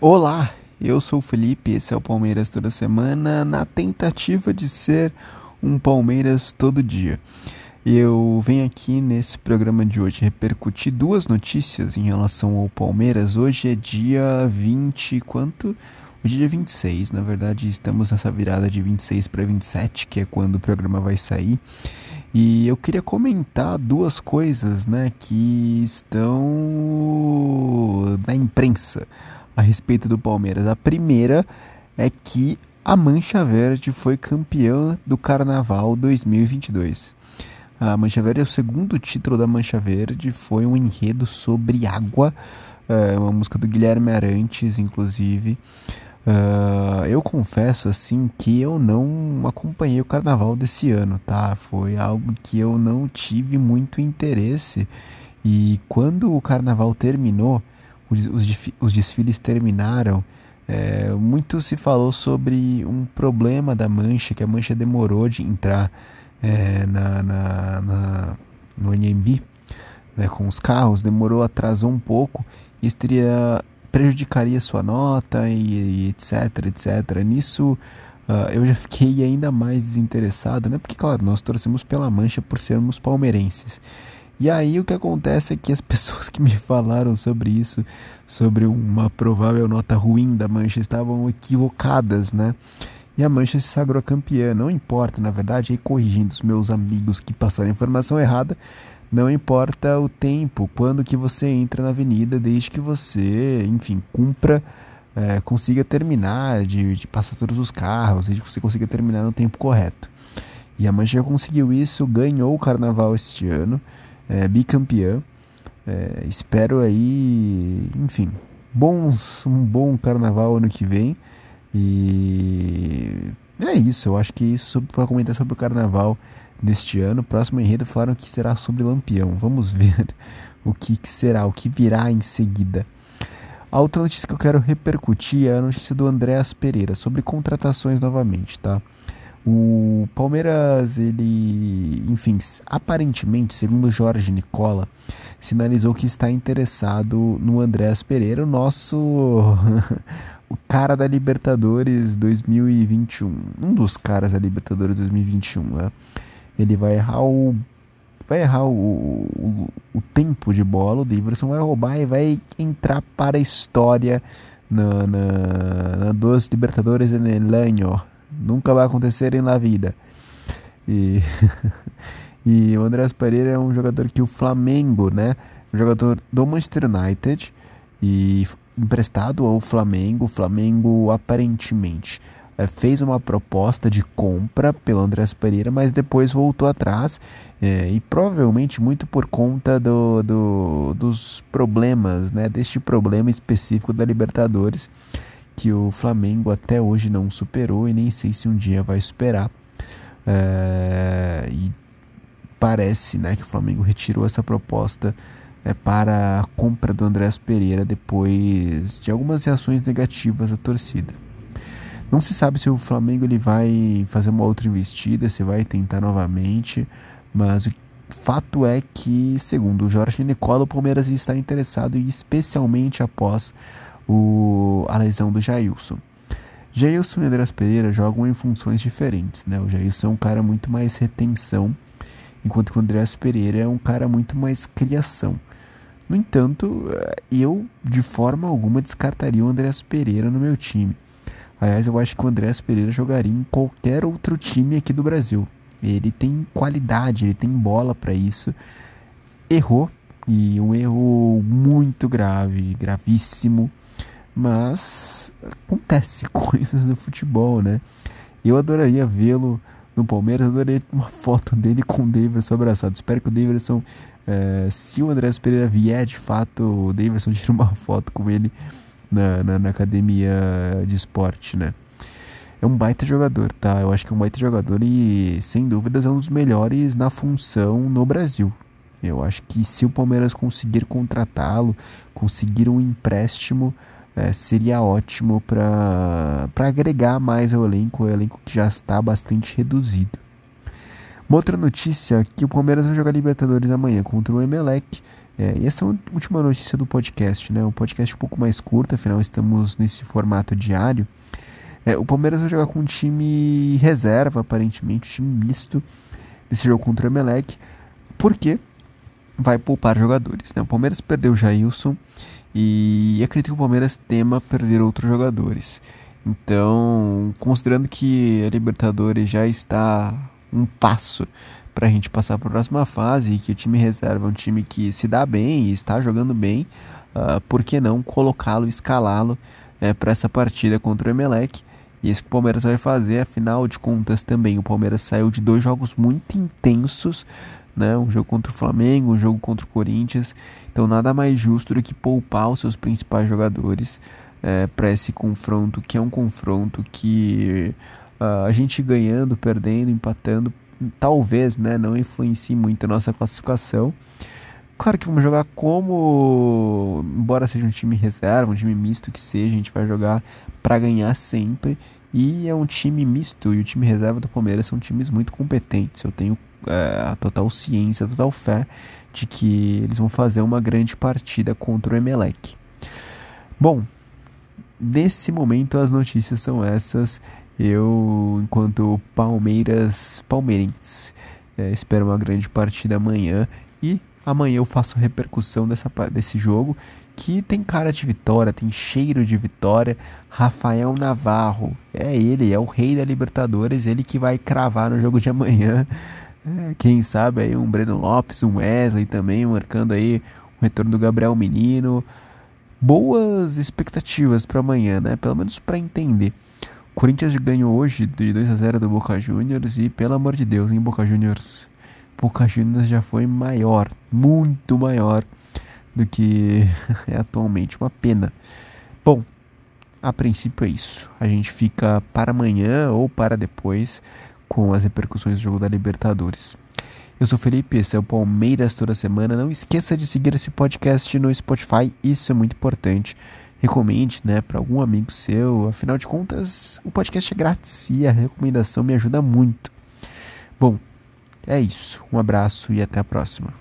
Olá, eu sou o Felipe, esse é o Palmeiras toda semana, na tentativa de ser um Palmeiras todo dia. Eu venho aqui nesse programa de hoje repercutir duas notícias em relação ao Palmeiras. Hoje é dia 20, quanto? Hoje é dia 26, na verdade estamos nessa virada de 26 para 27, que é quando o programa vai sair. E eu queria comentar duas coisas, né, que estão na imprensa a respeito do Palmeiras. A primeira é que a Mancha Verde foi campeã do Carnaval 2022. A Mancha Verde é o segundo título da Mancha Verde, foi um enredo sobre água, é uma música do Guilherme Arantes, inclusive. Uh, eu confesso assim que eu não acompanhei o carnaval desse ano, tá? Foi algo que eu não tive muito interesse. E quando o carnaval terminou, os, desfiles terminaram, é, muito se falou sobre um problema da mancha, que a mancha demorou de entrar é, na, na, na, no NMB né, com os carros, demorou, atrasou um pouco. Isso teria prejudicaria sua nota e, e etc, etc. Nisso uh, eu já fiquei ainda mais desinteressado, né? Porque, claro, nós torcemos pela Mancha por sermos palmeirenses. E aí o que acontece é que as pessoas que me falaram sobre isso, sobre uma provável nota ruim da Mancha, estavam equivocadas, né? E a Mancha se sagrou campeã. Não importa, na verdade, aí corrigindo os meus amigos que passaram a informação errada, não importa o tempo, quando que você entra na avenida, desde que você, enfim, cumpra, é, consiga terminar de, de, passar todos os carros, desde que você consiga terminar no tempo correto. E a Mancha conseguiu isso, ganhou o carnaval este ano, é, bicampeã. É, espero aí, enfim, bons, um bom carnaval ano que vem. E é isso, eu acho que isso para comentar sobre o carnaval deste ano. Próximo enredo falaram que será sobre Lampião. Vamos ver o que, que será, o que virá em seguida. A outra notícia que eu quero repercutir é a notícia do Andréas Pereira sobre contratações novamente, tá? O Palmeiras, ele, enfim, aparentemente, segundo Jorge Nicola, sinalizou que está interessado no Andréas Pereira, o nosso o cara da Libertadores 2021, um dos caras da Libertadores 2021, né? ele vai errar o vai errar o, o, o, tempo de bola, o Davidson vai roubar e vai entrar para a história na, na, na dos Libertadores en el año. Nunca vai acontecer em la vida. E, e o Andrés Pereira é um jogador que o Flamengo, né? Um jogador do Manchester United e emprestado ao Flamengo. O Flamengo aparentemente é, fez uma proposta de compra pelo Andrés Pereira, mas depois voltou atrás é, e provavelmente muito por conta do, do, dos problemas, né, deste problema específico da Libertadores que o Flamengo até hoje não superou e nem sei se um dia vai superar. É, e parece né, que o Flamengo retirou essa proposta é, para a compra do Andrés Pereira depois de algumas reações negativas da torcida. Não se sabe se o Flamengo ele vai fazer uma outra investida, se vai tentar novamente, mas o fato é que, segundo o Jorge Nicola, o Palmeiras está interessado e especialmente após o, a lesão do Jailson. Jailson e Andrés Pereira jogam em funções diferentes, né? O Jailson é um cara muito mais retenção, enquanto que o Andrés Pereira é um cara muito mais criação. No entanto, eu de forma alguma descartaria o Andrés Pereira no meu time. Aliás, eu acho que o Andrés Pereira jogaria em qualquer outro time aqui do Brasil. Ele tem qualidade, ele tem bola para isso. Errou e um erro muito grave, gravíssimo, mas acontece coisas no futebol, né? Eu adoraria vê-lo no Palmeiras, adoraria uma foto dele com o Davidson abraçado. Espero que o Davidson, é, se o Andrés Pereira vier de fato, o Davidson tire uma foto com ele na, na, na, academia de esporte, né? É um baita jogador, tá? Eu acho que é um baita jogador e, sem dúvidas, é um dos melhores na função no Brasil. Eu acho que se o Palmeiras conseguir contratá-lo, conseguir um empréstimo, é, seria ótimo para agregar mais ao elenco, o elenco que já está bastante reduzido. Uma outra notícia é que o Palmeiras vai jogar Libertadores amanhã contra o Emelec É, e essa é a última notícia do podcast, né? Um podcast um pouco mais curto, afinal estamos nesse formato diário. É, o Palmeiras vai jogar com um time reserva, aparentemente, um time misto, nesse jogo contra o Emelec, porque vai poupar jogadores. Né? O Palmeiras perdeu o Jailson e acredito que o Palmeiras tema perder outros jogadores. Então, considerando que a Libertadores já está um passo para a gente passar para a próxima fase e que o time reserva é um time que se dá bem e está jogando bem, uh, por que não colocá-lo, escalá-lo é, para essa partida contra o Emelec? E isso que o Palmeiras vai fazer, afinal de contas também. O Palmeiras saiu de dois jogos muito intensos, né? Um jogo contra o Flamengo, um jogo contra o Corinthians. Então nada mais justo do que poupar os seus principais jogadores é, para esse confronto, que é um confronto que uh, a gente ganhando, perdendo, empatando, talvez né, não influencie muito a nossa classificação. Claro que vamos jogar como, embora seja um time reserva, um time misto que seja, a gente vai jogar para ganhar sempre. E é um time misto e o time reserva do Palmeiras são times muito competentes. Eu tenho é, a total ciência, a total fé de que eles vão fazer uma grande partida contra o Emelec. Bom, nesse momento as notícias são essas. Eu, enquanto Palmeiras palmeirense, é, espero uma grande partida amanhã e amanhã eu faço a repercussão dessa, desse jogo que tem cara de vitória, tem cheiro de vitória. Rafael Navarro, é ele, é o rei da Libertadores, ele que vai cravar no jogo de amanhã. É, quem sabe aí um Breno Lopes, um Wesley também, marcando aí o retorno do Gabriel Menino. Boas expectativas para amanhã, né? Pelo menos para entender. Corinthians ganhou hoje de 2 a 0 do Boca Juniors e pelo amor de Deus, em Boca Juniors, Boca Juniors já foi maior, muito maior do que é atualmente, uma pena. Bom, a princípio é isso. A gente fica para amanhã ou para depois com as repercussões do jogo da Libertadores. Eu sou Felipe, esse é o Palmeiras toda semana. Não esqueça de seguir esse podcast no Spotify, isso é muito importante recomende, né, para algum amigo seu. Afinal de contas, o podcast é grátis e a recomendação me ajuda muito. Bom, é isso. Um abraço e até a próxima.